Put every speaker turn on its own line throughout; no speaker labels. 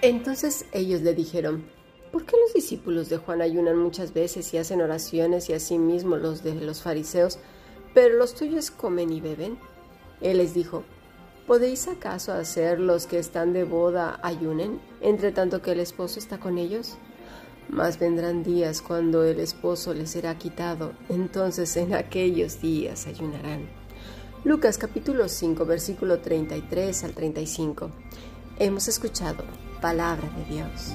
Entonces ellos le dijeron, ¿por qué los discípulos de Juan ayunan muchas veces y hacen oraciones y asimismo los de los fariseos, pero los tuyos comen y beben? Él les dijo, ¿podéis acaso hacer los que están de boda ayunen, entre tanto que el esposo está con ellos? Mas vendrán días cuando el esposo les será quitado, entonces en aquellos días ayunarán. Lucas capítulo 5 versículo 33 al 35. Hemos escuchado palabra de Dios.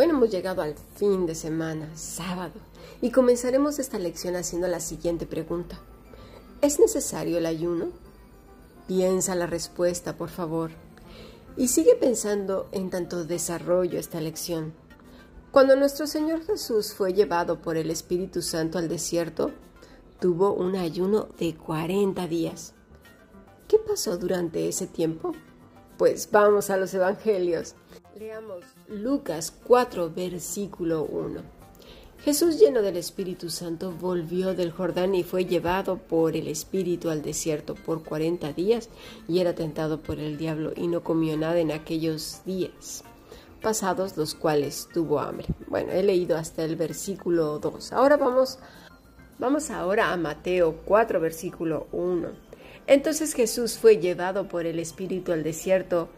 Bueno, hemos llegado al fin de semana, sábado, y comenzaremos esta lección haciendo la siguiente pregunta. ¿Es necesario el ayuno? Piensa la respuesta, por favor, y sigue pensando en tanto desarrollo esta lección. Cuando nuestro Señor Jesús fue llevado por el Espíritu Santo al desierto, tuvo un ayuno de 40 días. ¿Qué pasó durante ese tiempo? Pues vamos a los Evangelios. Leamos Lucas 4, versículo 1. Jesús lleno del Espíritu Santo volvió del Jordán y fue llevado por el Espíritu al desierto por cuarenta días y era tentado por el diablo y no comió nada en aquellos días pasados los cuales tuvo hambre. Bueno, he leído hasta el versículo 2. Ahora vamos, vamos ahora a Mateo 4, versículo 1. Entonces Jesús fue llevado por el Espíritu al desierto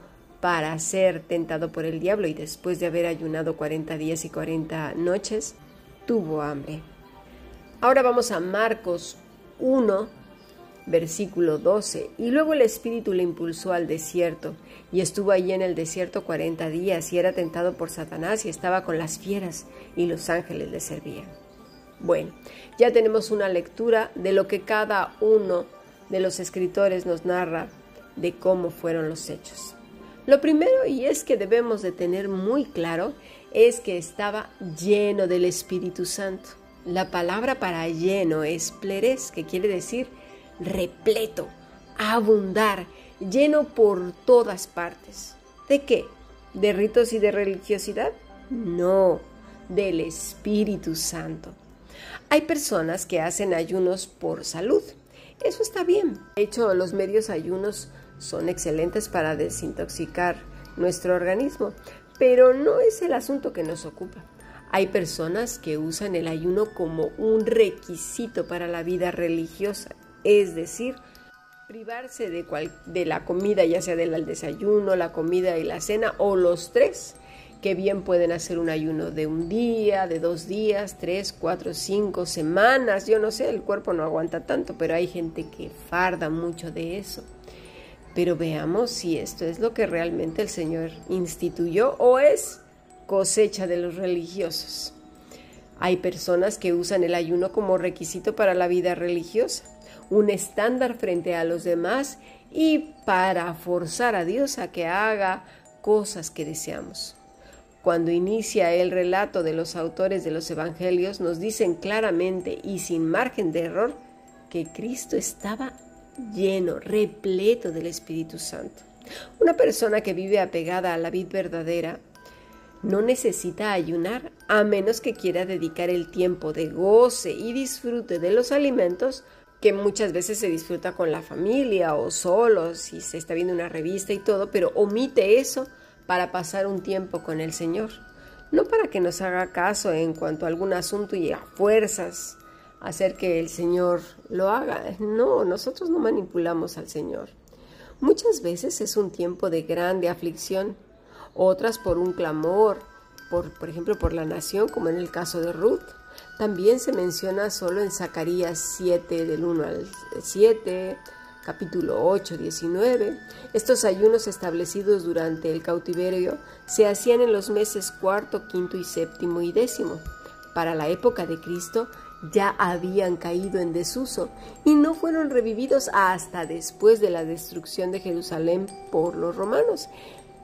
para ser tentado por el diablo y después de haber ayunado 40 días y 40 noches, tuvo hambre. Ahora vamos a Marcos 1, versículo 12. Y luego el Espíritu le impulsó al desierto, y estuvo allí en el desierto 40 días, y era tentado por Satanás, y estaba con las fieras, y los ángeles le servían. Bueno, ya tenemos una lectura de lo que cada uno de los escritores nos narra de cómo fueron los hechos. Lo primero, y es que debemos de tener muy claro, es que estaba lleno del Espíritu Santo. La palabra para lleno es pleres, que quiere decir repleto, abundar, lleno por todas partes. ¿De qué? ¿De ritos y de religiosidad? No, del Espíritu Santo. Hay personas que hacen ayunos por salud. Eso está bien. De hecho, los medios ayunos son excelentes para desintoxicar nuestro organismo, pero no es el asunto que nos ocupa. Hay personas que usan el ayuno como un requisito para la vida religiosa, es decir, privarse de, de la comida, ya sea del desayuno, la comida y la cena, o los tres, que bien pueden hacer un ayuno de un día, de dos días, tres, cuatro, cinco semanas, yo no sé, el cuerpo no aguanta tanto, pero hay gente que farda mucho de eso. Pero veamos si esto es lo que realmente el Señor instituyó o es cosecha de los religiosos. Hay personas que usan el ayuno como requisito para la vida religiosa, un estándar frente a los demás y para forzar a Dios a que haga cosas que deseamos. Cuando inicia el relato de los autores de los evangelios, nos dicen claramente y sin margen de error que Cristo estaba lleno, repleto del Espíritu Santo. Una persona que vive apegada a la vida verdadera no necesita ayunar a menos que quiera dedicar el tiempo de goce y disfrute de los alimentos que muchas veces se disfruta con la familia o solo si se está viendo una revista y todo, pero omite eso para pasar un tiempo con el Señor. No para que nos haga caso en cuanto a algún asunto y a fuerzas hacer que el Señor lo haga. No, nosotros no manipulamos al Señor. Muchas veces es un tiempo de grande aflicción, otras por un clamor, por, por ejemplo por la nación, como en el caso de Ruth. También se menciona solo en Zacarías 7, del 1 al 7, capítulo 8, 19. Estos ayunos establecidos durante el cautiverio se hacían en los meses cuarto, quinto y séptimo y décimo. Para la época de Cristo ya habían caído en desuso y no fueron revividos hasta después de la destrucción de Jerusalén por los romanos.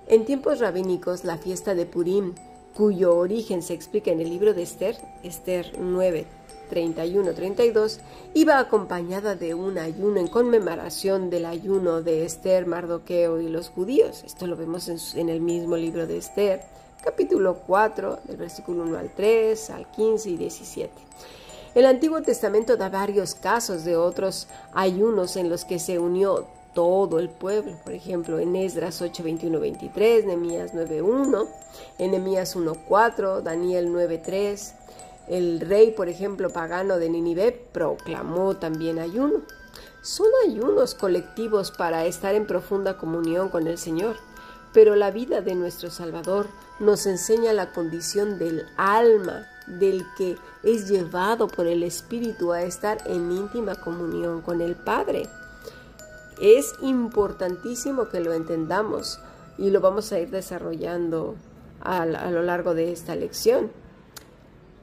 En tiempos rabínicos, la fiesta de Purim, cuyo origen se explica en el libro de Esther, Esther 9, 31-32, iba acompañada de un ayuno en conmemoración del ayuno de Esther, Mardoqueo y los judíos. Esto lo vemos en, en el mismo libro de Esther, capítulo 4, del versículo 1 al 3, al 15 y 17. El Antiguo Testamento da varios casos de otros ayunos en los que se unió todo el pueblo, por ejemplo, en Esdras 8, 21, 23, Nehemías 9, 1, en Nehemías 1, 4, Daniel 9, 3. El rey, por ejemplo, pagano de Ninive proclamó también ayuno. Son ayunos colectivos para estar en profunda comunión con el Señor, pero la vida de nuestro Salvador nos enseña la condición del alma del que es llevado por el Espíritu a estar en íntima comunión con el Padre. Es importantísimo que lo entendamos y lo vamos a ir desarrollando a, lo largo de esta lección.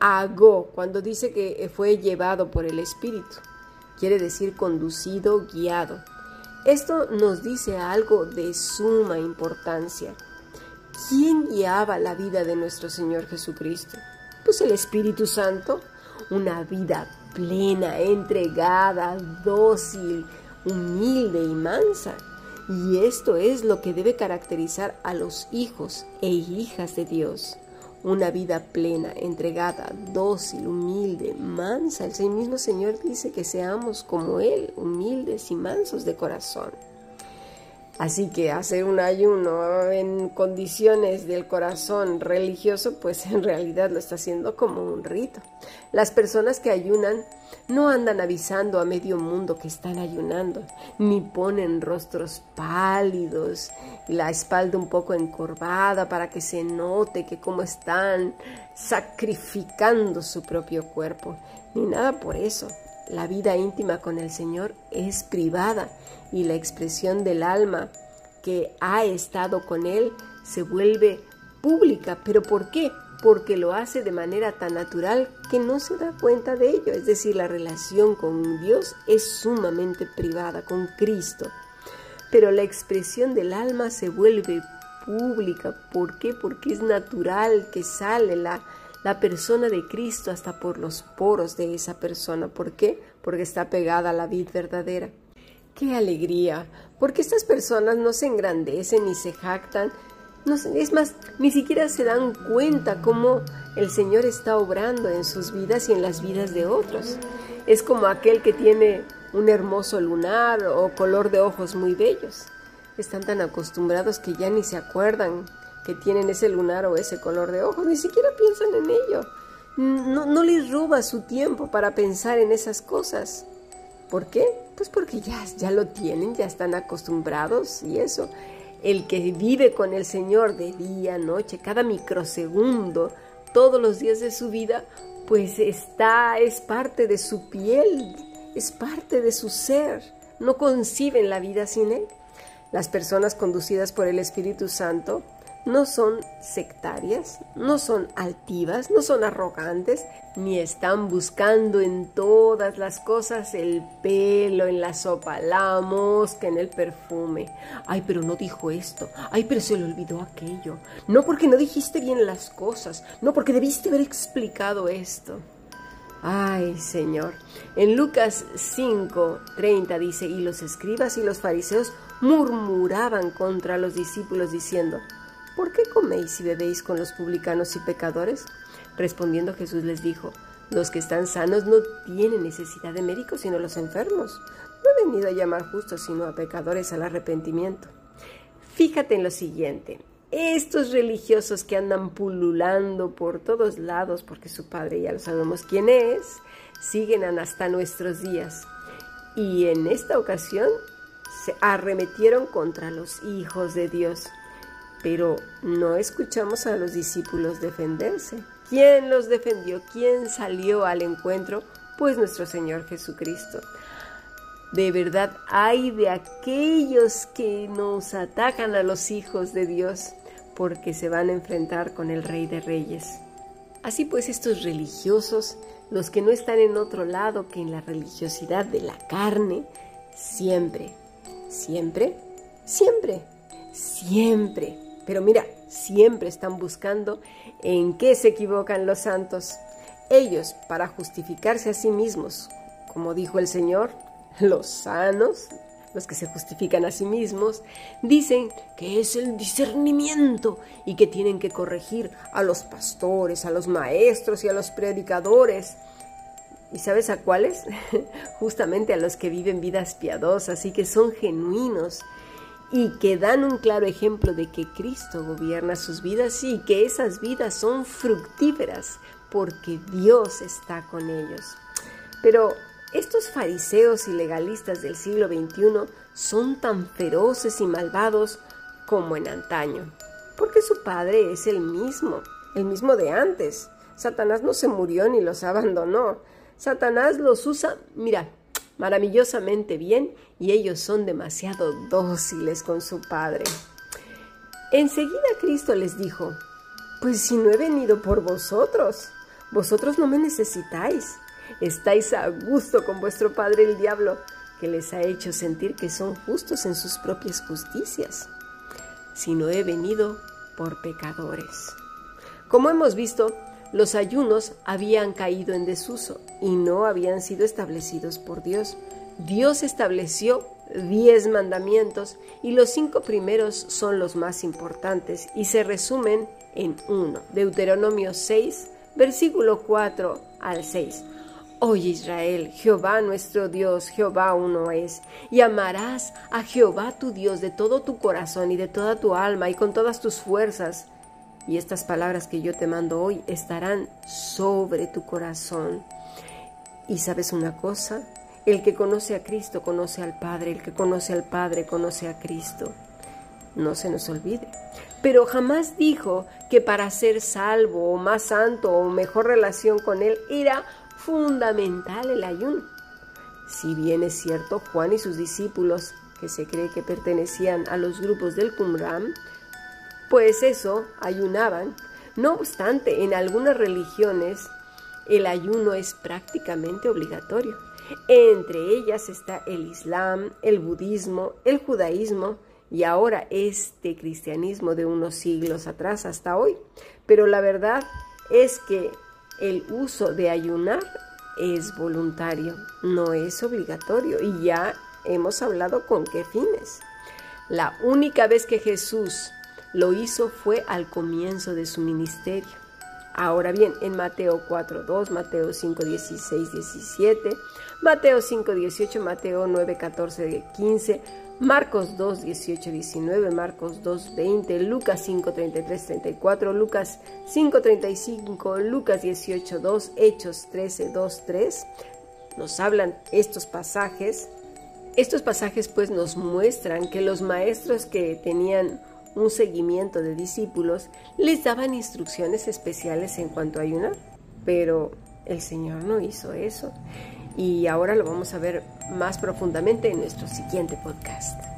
Hago, cuando dice que fue llevado por el Espíritu, quiere decir conducido, guiado. Esto nos dice algo de suma importancia. ¿Quién guiaba la vida de nuestro Señor Jesucristo? Pues el Espíritu Santo, una vida plena, entregada, dócil, humilde y mansa. Y esto es lo que debe caracterizar a los hijos e hijas de Dios. Una vida plena, entregada, dócil, humilde, mansa. El mismo Señor dice que seamos como Él, humildes y mansos de corazón. Así que hacer un ayuno en condiciones del corazón religioso, pues en realidad lo está haciendo como un rito. Las personas que ayunan no andan avisando a medio mundo que están ayunando, ni ponen rostros pálidos y la espalda un poco encorvada para que se note que como están sacrificando su propio cuerpo, ni nada por eso. La vida íntima con el Señor es privada y la expresión del alma que ha estado con Él se vuelve pública. ¿Pero por qué? Porque lo hace de manera tan natural que no se da cuenta de ello. Es decir, la relación con Dios es sumamente privada, con Cristo. Pero la expresión del alma se vuelve pública. ¿Por qué? Porque es natural que sale la, la persona de Cristo hasta por los poros de esa persona. ¿Por qué? Porque está pegada a la vid verdadera. ¡Qué alegría! Porque estas personas no se engrandecen ni se jactan. No, es más, ni siquiera se dan cuenta cómo el Señor está obrando en sus vidas y en las vidas de otros. Es como aquel que tiene un hermoso lunar o color de ojos muy bellos. Están tan acostumbrados que ya ni se acuerdan que tienen ese lunar o ese color de ojos, ni siquiera piensan en ello. No, no les roba su tiempo para pensar en esas cosas. ¿Por qué? Pues porque ya, ya lo tienen, ya están acostumbrados y eso. El que vive con el Señor de día, noche, cada microsegundo, todos los días de su vida, pues está, es parte de su piel, es parte de su ser. No conciben la vida sin Él. Las personas conducidas por el Espíritu Santo no son sectarias, no son altivas, no son arrogantes, ni están buscando en todas las cosas el pelo en la sopa, la mosca en el perfume. Ay, pero no dijo esto. Ay, pero se le olvidó aquello. No porque no dijiste bien las cosas, no porque debiste haber explicado esto. Ay, Señor. En Lucas 5, 30 dice, y los escribas y los fariseos murmuraban contra los discípulos diciendo, ¿por qué coméis y bebéis con los publicanos y pecadores? Respondiendo Jesús les dijo, los que están sanos no tienen necesidad de médicos sino los enfermos. No he venido a llamar justos sino a pecadores al arrepentimiento. Fíjate en lo siguiente, estos religiosos que andan pululando por todos lados, porque su padre ya lo sabemos quién es, siguen hasta nuestros días. Y en esta ocasión se arremetieron contra los hijos de Dios. Pero no escuchamos a los discípulos defenderse. ¿Quién los defendió? ¿Quién salió al encuentro? Pues nuestro Señor Jesucristo. De verdad, hay de aquellos que nos atacan a los hijos de Dios porque se van a enfrentar con el Rey de Reyes. Así pues, estos religiosos, los que no están en otro lado que en la religiosidad de la carne, siempre, siempre, siempre, siempre, pero mira, siempre están buscando en qué se equivocan los santos. Ellos, para justificarse a sí mismos, como dijo el Señor, los sanos, los que se justifican a sí mismos, dicen que es el discernimiento y que tienen que corregir a los pastores, a los maestros y a los predicadores. ¿Y sabes a cuáles? Justamente a los que viven vidas piadosas y que son genuinos y que dan un claro ejemplo de que Cristo gobierna sus vidas y que esas vidas son fructíferas porque Dios está con ellos. Pero estos fariseos y legalistas del siglo XXI son tan feroces y malvados como en antaño, porque su padre es el mismo, el mismo de antes. Satanás no se murió ni los abandonó. Satanás los usa, mira, maravillosamente bien y ellos son demasiado dóciles con su padre. Enseguida Cristo les dijo, pues si no he venido por vosotros, vosotros no me necesitáis estáis a gusto con vuestro padre el diablo, que les ha hecho sentir que son justos en sus propias justicias, sino he venido por pecadores. Como hemos visto, los ayunos habían caído en desuso y no habían sido establecidos por Dios. Dios estableció diez mandamientos y los cinco primeros son los más importantes y se resumen en uno. Deuteronomio 6, versículo 4 al 6. Oye Israel, Jehová nuestro Dios, Jehová uno es, y amarás a Jehová tu Dios de todo tu corazón y de toda tu alma y con todas tus fuerzas. Y estas palabras que yo te mando hoy estarán sobre tu corazón. Y sabes una cosa, el que conoce a Cristo conoce al Padre, el que conoce al Padre conoce a Cristo. No se nos olvide. Pero jamás dijo que para ser salvo o más santo o mejor relación con Él era fundamental el ayuno. Si bien es cierto, Juan y sus discípulos, que se cree que pertenecían a los grupos del Qumran, pues eso, ayunaban. No obstante, en algunas religiones el ayuno es prácticamente obligatorio. Entre ellas está el Islam, el budismo, el judaísmo y ahora este cristianismo de unos siglos atrás hasta hoy. Pero la verdad es que el uso de ayunar es voluntario, no es obligatorio y ya hemos hablado con qué fines. La única vez que Jesús lo hizo fue al comienzo de su ministerio. Ahora bien, en Mateo 4.2, Mateo 5.16, 17, Mateo 5.18, Mateo 9.14, 15, Marcos 2, 18, 19, Marcos 2, 20, Lucas 5, 33, 34, Lucas 5, 35, Lucas 18, 2, Hechos 13, 2, 3. Nos hablan estos pasajes. Estos pasajes pues nos muestran que los maestros que tenían un seguimiento de discípulos les daban instrucciones especiales en cuanto a ayunar, pero el Señor no hizo eso y ahora lo vamos a ver más profundamente en nuestro siguiente podcast.